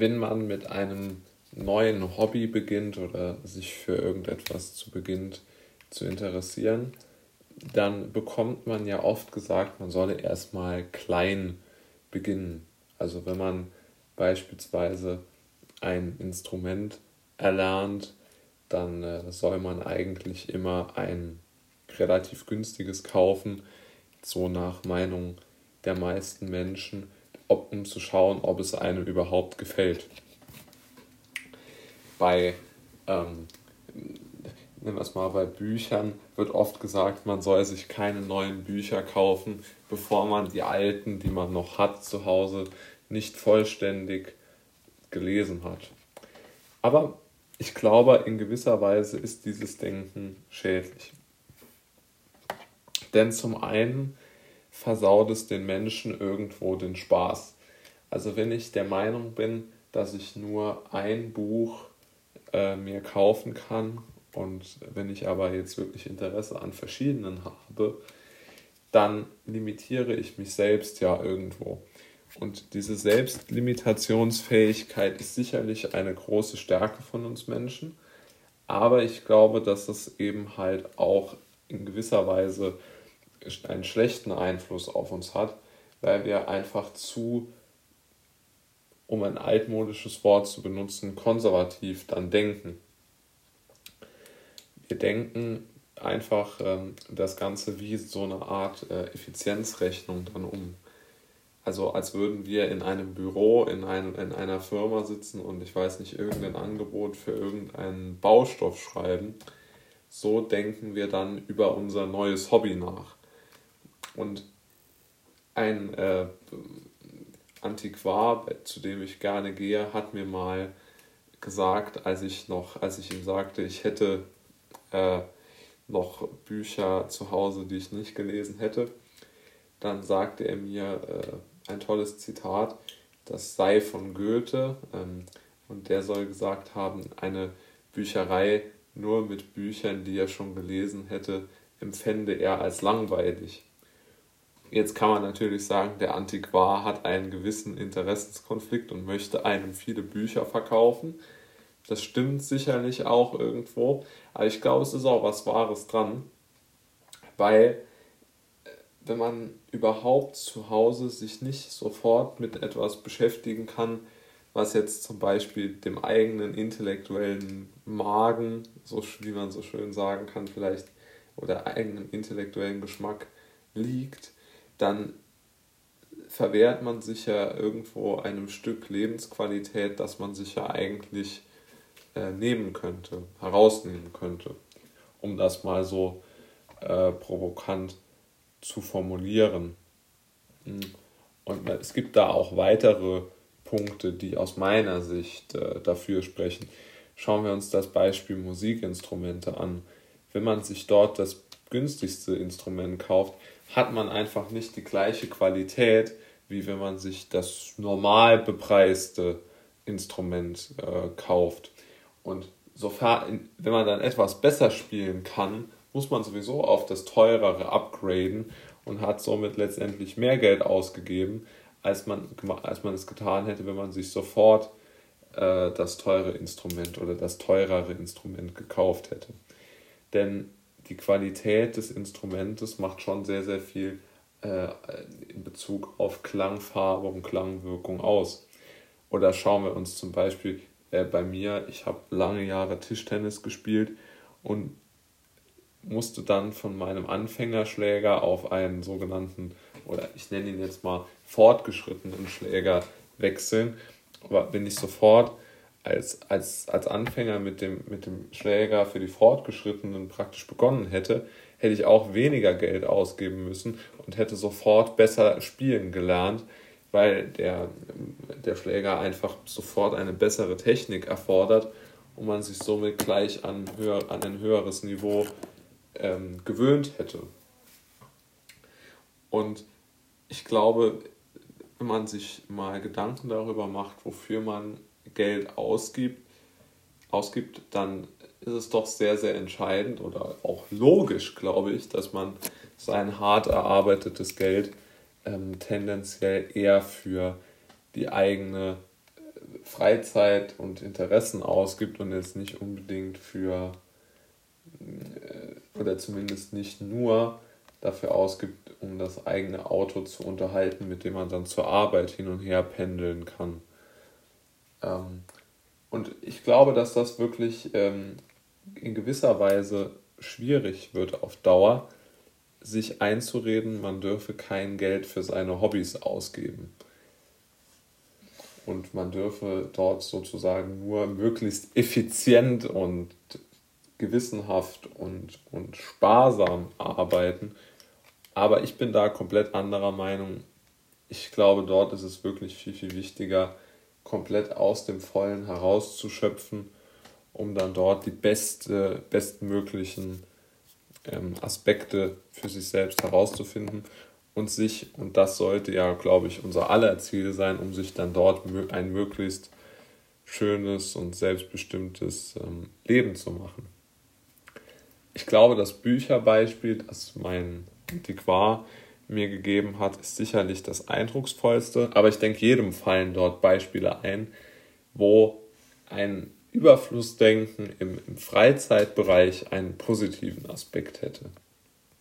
wenn man mit einem neuen Hobby beginnt oder sich für irgendetwas zu beginnt zu interessieren, dann bekommt man ja oft gesagt, man solle erstmal klein beginnen. Also wenn man beispielsweise ein Instrument erlernt, dann äh, soll man eigentlich immer ein relativ günstiges kaufen, so nach Meinung der meisten Menschen, um zu schauen, ob es einem überhaupt gefällt. Bei, ähm, nehmen wir es mal bei Büchern, wird oft gesagt, man soll sich keine neuen Bücher kaufen, bevor man die alten, die man noch hat zu Hause, nicht vollständig gelesen hat. Aber ich glaube, in gewisser Weise ist dieses Denken schädlich. Denn zum einen versaut es den Menschen irgendwo den Spaß. Also wenn ich der Meinung bin, dass ich nur ein Buch äh, mir kaufen kann und wenn ich aber jetzt wirklich Interesse an verschiedenen habe, dann limitiere ich mich selbst ja irgendwo. Und diese Selbstlimitationsfähigkeit ist sicherlich eine große Stärke von uns Menschen. Aber ich glaube, dass es eben halt auch in gewisser Weise einen schlechten Einfluss auf uns hat, weil wir einfach zu, um ein altmodisches Wort zu benutzen, konservativ dann denken. Wir denken einfach ähm, das Ganze wie so eine Art äh, Effizienzrechnung dann um. Also als würden wir in einem Büro, in, einem, in einer Firma sitzen und ich weiß nicht, irgendein Angebot für irgendeinen Baustoff schreiben. So denken wir dann über unser neues Hobby nach. Und ein äh, Antiquar, zu dem ich gerne gehe, hat mir mal gesagt, als ich noch, als ich ihm sagte, ich hätte äh, noch Bücher zu Hause, die ich nicht gelesen hätte, dann sagte er mir äh, ein tolles Zitat, das sei von Goethe ähm, und der soll gesagt haben, eine Bücherei nur mit Büchern, die er schon gelesen hätte, empfände er als langweilig. Jetzt kann man natürlich sagen, der Antiquar hat einen gewissen Interessenskonflikt und möchte einem viele Bücher verkaufen. Das stimmt sicherlich auch irgendwo, aber ich glaube, es ist auch was Wahres dran, weil äh, wenn man überhaupt zu Hause sich nicht sofort mit etwas beschäftigen kann, was jetzt zum Beispiel dem eigenen intellektuellen Magen, so wie man so schön sagen kann, vielleicht, oder eigenen intellektuellen Geschmack liegt, dann verwehrt man sich ja irgendwo einem Stück Lebensqualität, das man sich ja eigentlich äh, nehmen könnte, herausnehmen könnte, um das mal so äh, provokant zu formulieren. Hm. Und es gibt da auch weitere Punkte, die aus meiner Sicht äh, dafür sprechen. Schauen wir uns das Beispiel Musikinstrumente an. Wenn man sich dort das günstigste Instrument kauft, hat man einfach nicht die gleiche Qualität, wie wenn man sich das normal bepreiste Instrument äh, kauft. Und sofern, wenn man dann etwas besser spielen kann, muss man sowieso auf das teurere upgraden und hat somit letztendlich mehr Geld ausgegeben, als man, als man es getan hätte, wenn man sich sofort äh, das teure Instrument oder das teurere Instrument gekauft hätte. Denn die Qualität des Instrumentes macht schon sehr, sehr viel äh, in Bezug auf Klangfarbe und Klangwirkung aus. Oder schauen wir uns zum Beispiel äh, bei mir, ich habe lange Jahre Tischtennis gespielt und musste dann von meinem Anfängerschläger auf einen sogenannten, oder ich nenne ihn jetzt mal fortgeschrittenen Schläger wechseln. Aber bin ich sofort als, als, als Anfänger mit dem, mit dem Schläger für die Fortgeschrittenen praktisch begonnen hätte, hätte ich auch weniger Geld ausgeben müssen und hätte sofort besser spielen gelernt, weil der, der Schläger einfach sofort eine bessere Technik erfordert und man sich somit gleich an, höher, an ein höheres Niveau ähm, gewöhnt hätte. Und ich glaube, wenn man sich mal Gedanken darüber macht, wofür man Geld ausgibt, ausgibt, dann ist es doch sehr, sehr entscheidend oder auch logisch, glaube ich, dass man sein hart erarbeitetes Geld ähm, tendenziell eher für die eigene Freizeit und Interessen ausgibt und jetzt nicht unbedingt für, äh, oder zumindest nicht nur dafür ausgibt, um das eigene Auto zu unterhalten, mit dem man dann zur Arbeit hin und her pendeln kann. Ähm, und ich glaube, dass das wirklich ähm, in gewisser Weise schwierig wird auf Dauer, sich einzureden, man dürfe kein Geld für seine Hobbys ausgeben. Und man dürfe dort sozusagen nur möglichst effizient und gewissenhaft und, und sparsam arbeiten. Aber ich bin da komplett anderer Meinung. Ich glaube, dort ist es wirklich viel, viel wichtiger, komplett aus dem Vollen herauszuschöpfen, um dann dort die beste, bestmöglichen ähm, Aspekte für sich selbst herauszufinden und sich, und das sollte ja, glaube ich, unser aller Ziel sein, um sich dann dort ein möglichst schönes und selbstbestimmtes ähm, Leben zu machen. Ich glaube, das Bücherbeispiel, das mein Antiquar mir gegeben hat, ist sicherlich das eindrucksvollste, aber ich denke, jedem fallen dort Beispiele ein, wo ein Überflussdenken im, im Freizeitbereich einen positiven Aspekt hätte.